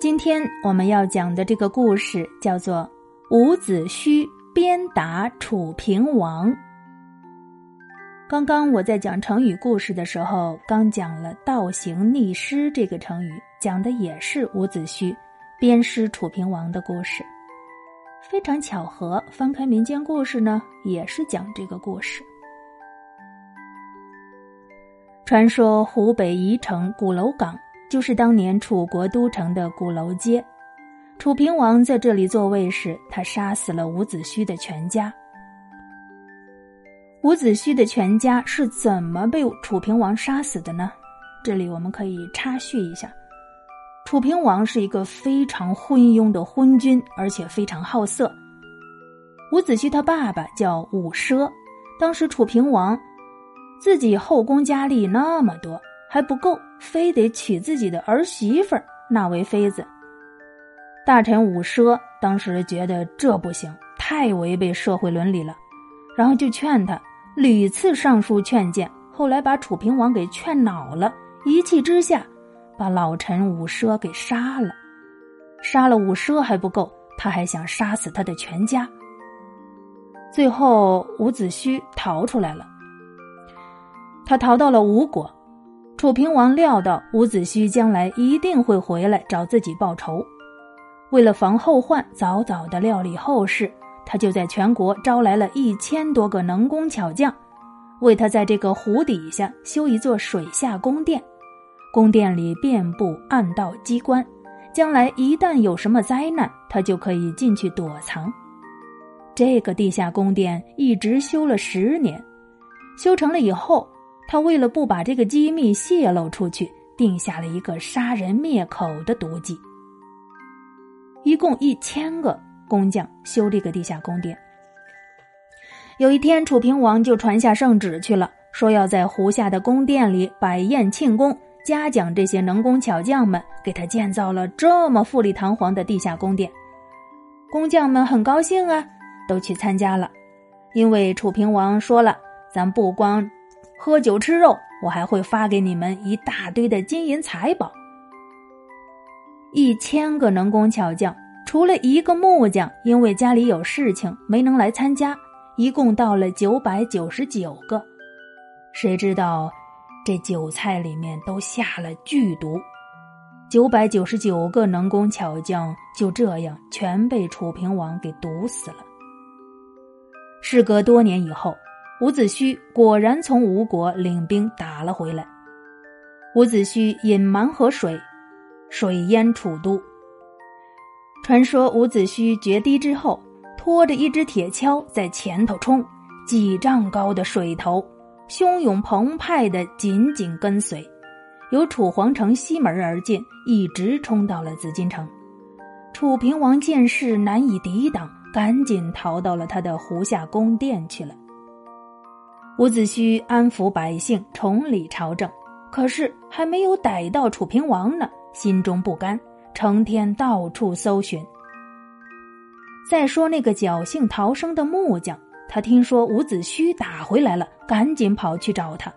今天我们要讲的这个故事叫做《伍子胥鞭打楚平王》。刚刚我在讲成语故事的时候，刚讲了“倒行逆施”这个成语，讲的也是伍子胥鞭尸楚平王的故事。非常巧合，翻开民间故事呢，也是讲这个故事。传说湖北宜城鼓楼岗。就是当年楚国都城的鼓楼街，楚平王在这里做卫时，他杀死了伍子胥的全家。伍子胥的全家是怎么被楚平王杀死的呢？这里我们可以插叙一下：楚平王是一个非常昏庸的昏君，而且非常好色。伍子胥他爸爸叫伍奢，当时楚平王自己后宫佳丽那么多。还不够，非得娶自己的儿媳妇纳为妃子。大臣伍奢当时觉得这不行，太违背社会伦理了，然后就劝他，屡次上书劝谏，后来把楚平王给劝恼了，一气之下，把老臣伍奢给杀了。杀了伍奢还不够，他还想杀死他的全家。最后，伍子胥逃出来了，他逃到了吴国。楚平王料到伍子胥将来一定会回来找自己报仇，为了防后患，早早的料理后事，他就在全国招来了一千多个能工巧匠，为他在这个湖底下修一座水下宫殿，宫殿里遍布暗道机关，将来一旦有什么灾难，他就可以进去躲藏。这个地下宫殿一直修了十年，修成了以后。他为了不把这个机密泄露出去，定下了一个杀人灭口的毒计。一共一千个工匠修这个地下宫殿。有一天，楚平王就传下圣旨去了，说要在湖下的宫殿里摆宴庆功，嘉奖这些能工巧匠们，给他建造了这么富丽堂皇的地下宫殿。工匠们很高兴啊，都去参加了，因为楚平王说了，咱不光。喝酒吃肉，我还会发给你们一大堆的金银财宝。一千个能工巧匠，除了一个木匠，因为家里有事情没能来参加，一共到了九百九十九个。谁知道，这酒菜里面都下了剧毒，九百九十九个能工巧匠就这样全被楚平王给毒死了。事隔多年以后。伍子胥果然从吴国领兵打了回来。伍子胥引蛮河水，水淹楚都。传说伍子胥决堤之后，拖着一只铁锹在前头冲，几丈高的水头，汹涌澎湃的紧紧跟随，由楚皇城西门而进，一直冲到了紫禁城。楚平王见势难以抵挡，赶紧逃到了他的湖下宫殿去了。伍子胥安抚百姓，重理朝政，可是还没有逮到楚平王呢，心中不甘，成天到处搜寻。再说那个侥幸逃生的木匠，他听说伍子胥打回来了，赶紧跑去找他。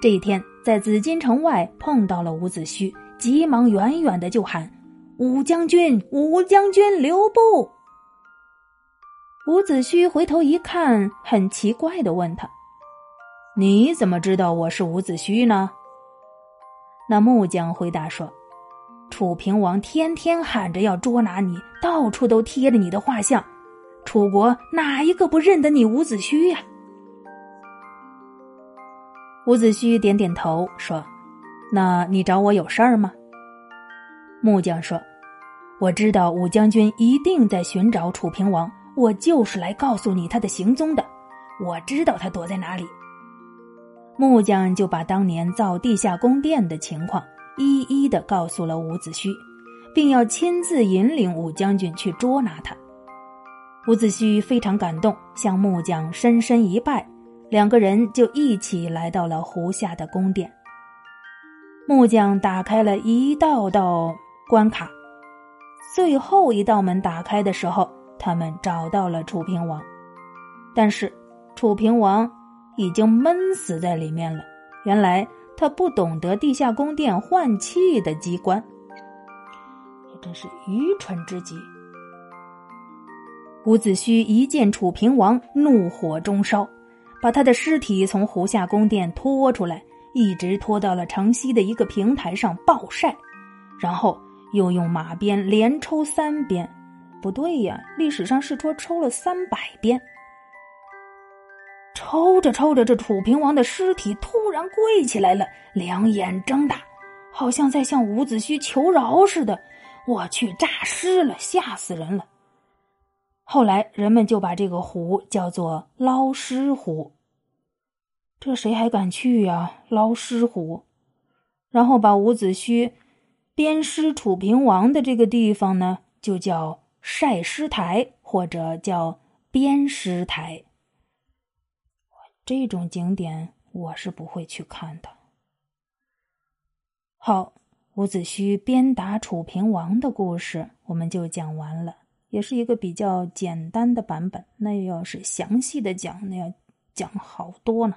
这一天在紫禁城外碰到了伍子胥，急忙远远的就喊：“伍将军，伍将军，留步！”伍子胥回头一看，很奇怪的问他：“你怎么知道我是伍子胥呢？”那木匠回答说：“楚平王天天喊着要捉拿你，到处都贴着你的画像，楚国哪一个不认得你伍子胥呀？”伍子胥点点头说：“那你找我有事儿吗？”木匠说：“我知道武将军一定在寻找楚平王。”我就是来告诉你他的行踪的，我知道他躲在哪里。木匠就把当年造地下宫殿的情况一一的告诉了伍子胥，并要亲自引领武将军去捉拿他。伍子胥非常感动，向木匠深深一拜，两个人就一起来到了湖下的宫殿。木匠打开了一道道关卡，最后一道门打开的时候。他们找到了楚平王，但是楚平王已经闷死在里面了。原来他不懂得地下宫殿换气的机关。真是愚蠢之极。伍子胥一见楚平王，怒火中烧，把他的尸体从湖下宫殿拖出来，一直拖到了城西的一个平台上暴晒，然后又用马鞭连抽三鞭。不对呀，历史上是说抽了三百鞭。抽着抽着，这楚平王的尸体突然跪起来了，两眼睁大，好像在向伍子胥求饶似的。我去，诈尸了，吓死人了！后来人们就把这个湖叫做捞尸湖。这谁还敢去呀？捞尸湖，然后把伍子胥鞭尸楚平王的这个地方呢，就叫晒尸台，或者叫鞭尸台。这种景点我是不会去看的。好，伍子胥鞭打楚平王的故事我们就讲完了，也是一个比较简单的版本。那要是详细的讲，那要讲好多呢。